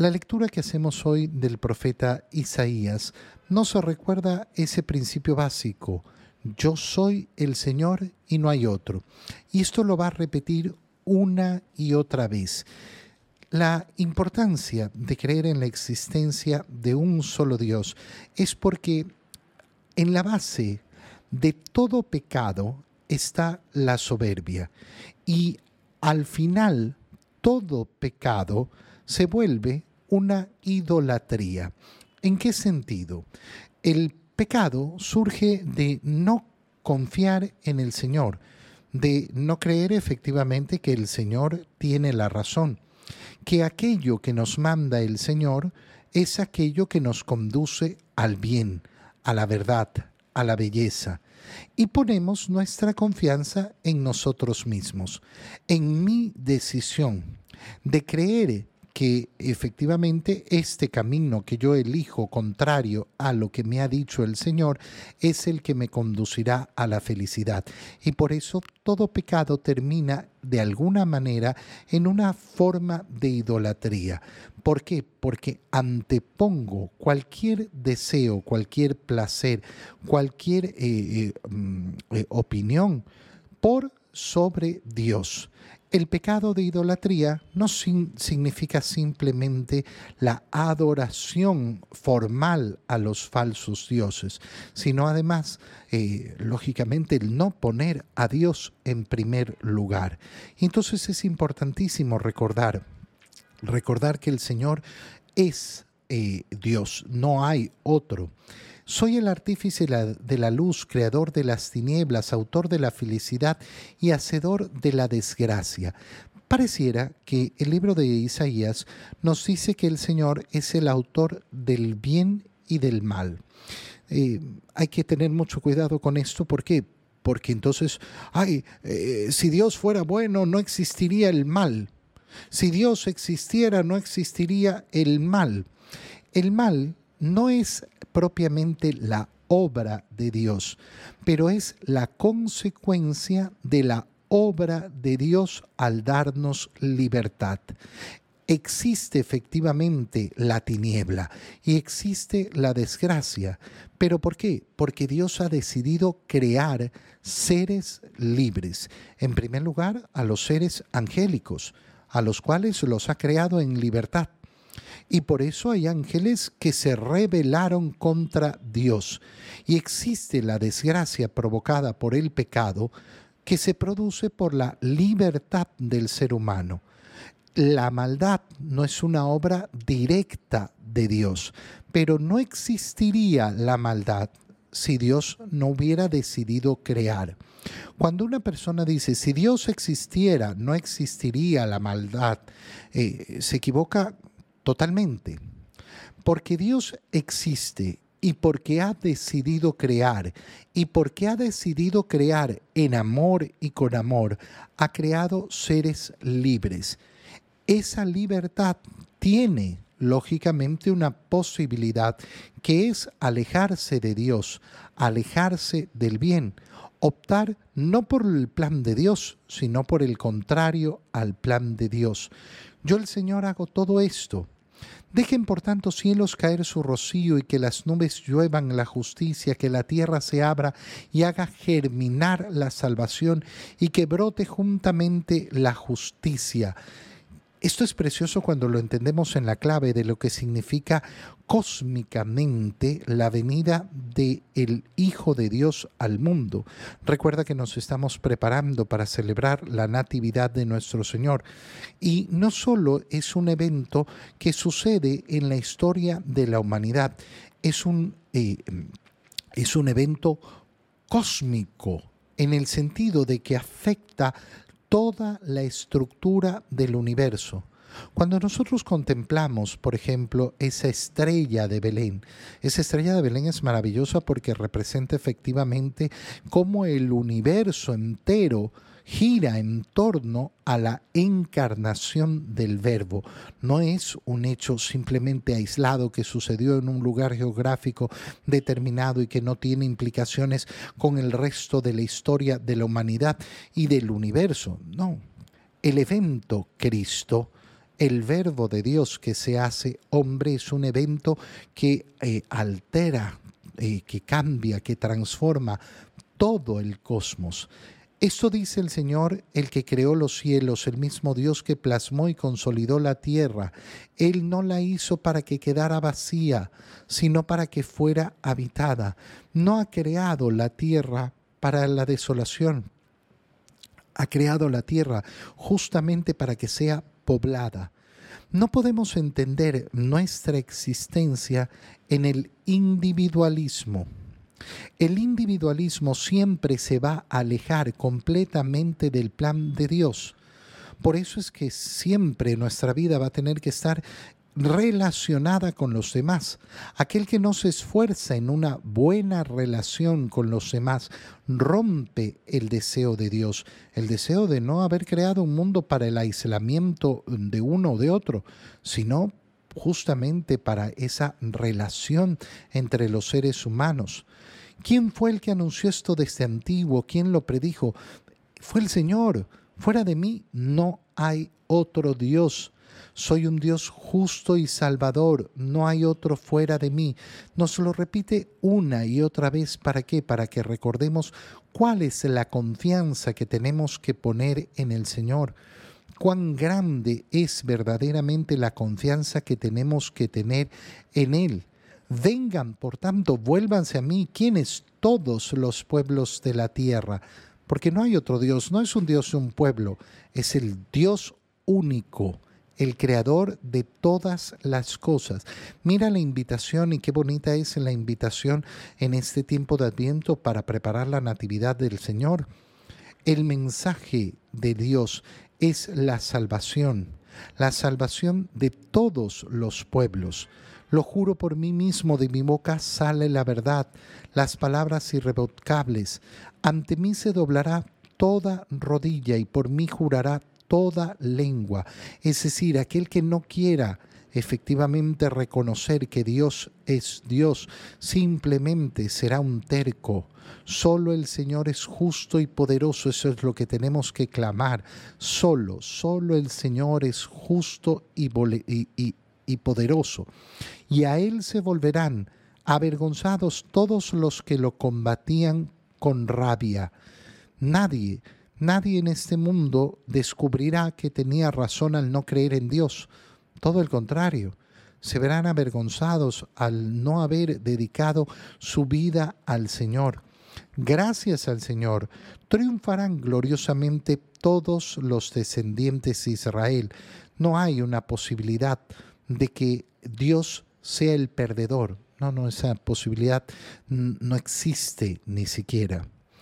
La lectura que hacemos hoy del profeta Isaías nos recuerda ese principio básico. Yo soy el Señor y no hay otro. Y esto lo va a repetir una y otra vez. La importancia de creer en la existencia de un solo Dios es porque en la base de todo pecado está la soberbia y al final todo pecado se vuelve una idolatría. ¿En qué sentido? El pecado surge de no confiar en el Señor, de no creer efectivamente que el Señor tiene la razón que aquello que nos manda el Señor es aquello que nos conduce al bien, a la verdad, a la belleza. Y ponemos nuestra confianza en nosotros mismos, en mi decisión de creer que efectivamente este camino que yo elijo contrario a lo que me ha dicho el Señor es el que me conducirá a la felicidad. Y por eso todo pecado termina de alguna manera en una forma de idolatría. ¿Por qué? Porque antepongo cualquier deseo, cualquier placer, cualquier eh, eh, mm, eh, opinión por sobre Dios. El pecado de idolatría no significa simplemente la adoración formal a los falsos dioses, sino además, eh, lógicamente, el no poner a Dios en primer lugar. Entonces es importantísimo recordar, recordar que el Señor es eh, Dios, no hay otro. Soy el artífice de la luz, creador de las tinieblas, autor de la felicidad y hacedor de la desgracia. Pareciera que el libro de Isaías nos dice que el Señor es el autor del bien y del mal. Eh, hay que tener mucho cuidado con esto, ¿por qué? Porque entonces, ay, eh, si Dios fuera bueno, no existiría el mal. Si Dios existiera, no existiría el mal. El mal no es propiamente la obra de Dios, pero es la consecuencia de la obra de Dios al darnos libertad. Existe efectivamente la tiniebla y existe la desgracia. ¿Pero por qué? Porque Dios ha decidido crear seres libres. En primer lugar, a los seres angélicos, a los cuales los ha creado en libertad. Y por eso hay ángeles que se rebelaron contra Dios. Y existe la desgracia provocada por el pecado que se produce por la libertad del ser humano. La maldad no es una obra directa de Dios, pero no existiría la maldad si Dios no hubiera decidido crear. Cuando una persona dice, si Dios existiera, no existiría la maldad, eh, se equivoca totalmente. Porque Dios existe y porque ha decidido crear y porque ha decidido crear en amor y con amor, ha creado seres libres. Esa libertad tiene lógicamente una posibilidad que es alejarse de Dios, alejarse del bien, optar no por el plan de Dios, sino por el contrario al plan de Dios. Yo el Señor hago todo esto. Dejen por tanto cielos caer su rocío y que las nubes lluevan la justicia, que la tierra se abra y haga germinar la salvación y que brote juntamente la justicia. Esto es precioso cuando lo entendemos en la clave de lo que significa cósmicamente la venida de el Hijo de Dios al mundo. Recuerda que nos estamos preparando para celebrar la natividad de nuestro Señor y no solo es un evento que sucede en la historia de la humanidad, es un, eh, es un evento cósmico en el sentido de que afecta toda la estructura del universo. Cuando nosotros contemplamos, por ejemplo, esa estrella de Belén, esa estrella de Belén es maravillosa porque representa efectivamente cómo el universo entero gira en torno a la encarnación del verbo. No es un hecho simplemente aislado que sucedió en un lugar geográfico determinado y que no tiene implicaciones con el resto de la historia de la humanidad y del universo. No. El evento Cristo El verbo de Dios que se hace hombre es un evento que eh, altera, eh, que cambia, que transforma todo el cosmos. Esto dice el Señor, el que creó los cielos, el mismo Dios que plasmó y consolidó la tierra. Él no la hizo para que quedara vacía, sino para que fuera habitada. No ha creado la tierra para la desolación. Ha creado la tierra justamente para que sea poblada. No podemos entender nuestra existencia en el individualismo. El individualismo siempre se va a alejar completamente del plan de Dios. Por eso es que siempre nuestra vida va a tener que estar relacionada con los demás. Aquel que no se esfuerza en una buena relación con los demás rompe el deseo de Dios, el deseo de no haber creado un mundo para el aislamiento de uno o de otro, sino justamente para esa relación entre los seres humanos. ¿Quién fue el que anunció esto desde antiguo? ¿Quién lo predijo? Fue el Señor. Fuera de mí no hay otro Dios. Soy un Dios justo y salvador, no hay otro fuera de mí. Nos lo repite una y otra vez, ¿para qué? Para que recordemos cuál es la confianza que tenemos que poner en el Señor. Cuán grande es verdaderamente la confianza que tenemos que tener en Él. Vengan, por tanto, vuélvanse a mí, quienes todos los pueblos de la tierra, porque no hay otro Dios, no es un Dios de un pueblo, es el Dios único, el creador de todas las cosas. Mira la invitación y qué bonita es la invitación en este tiempo de Adviento para preparar la Natividad del Señor. El mensaje de Dios es la salvación, la salvación de todos los pueblos. Lo juro por mí mismo, de mi boca sale la verdad, las palabras irrevocables. Ante mí se doblará toda rodilla y por mí jurará toda lengua. Es decir, aquel que no quiera efectivamente reconocer que Dios es Dios, simplemente será un terco. Solo el Señor es justo y poderoso, eso es lo que tenemos que clamar. Solo, solo el Señor es justo y, y, y poderoso, y a él se volverán avergonzados todos los que lo combatían con rabia. Nadie, nadie en este mundo descubrirá que tenía razón al no creer en Dios. Todo el contrario, se verán avergonzados al no haber dedicado su vida al Señor. Gracias al Señor, triunfarán gloriosamente todos los descendientes de Israel. No hay una posibilidad de que Dios sea el perdedor. No, no, esa posibilidad no existe ni siquiera.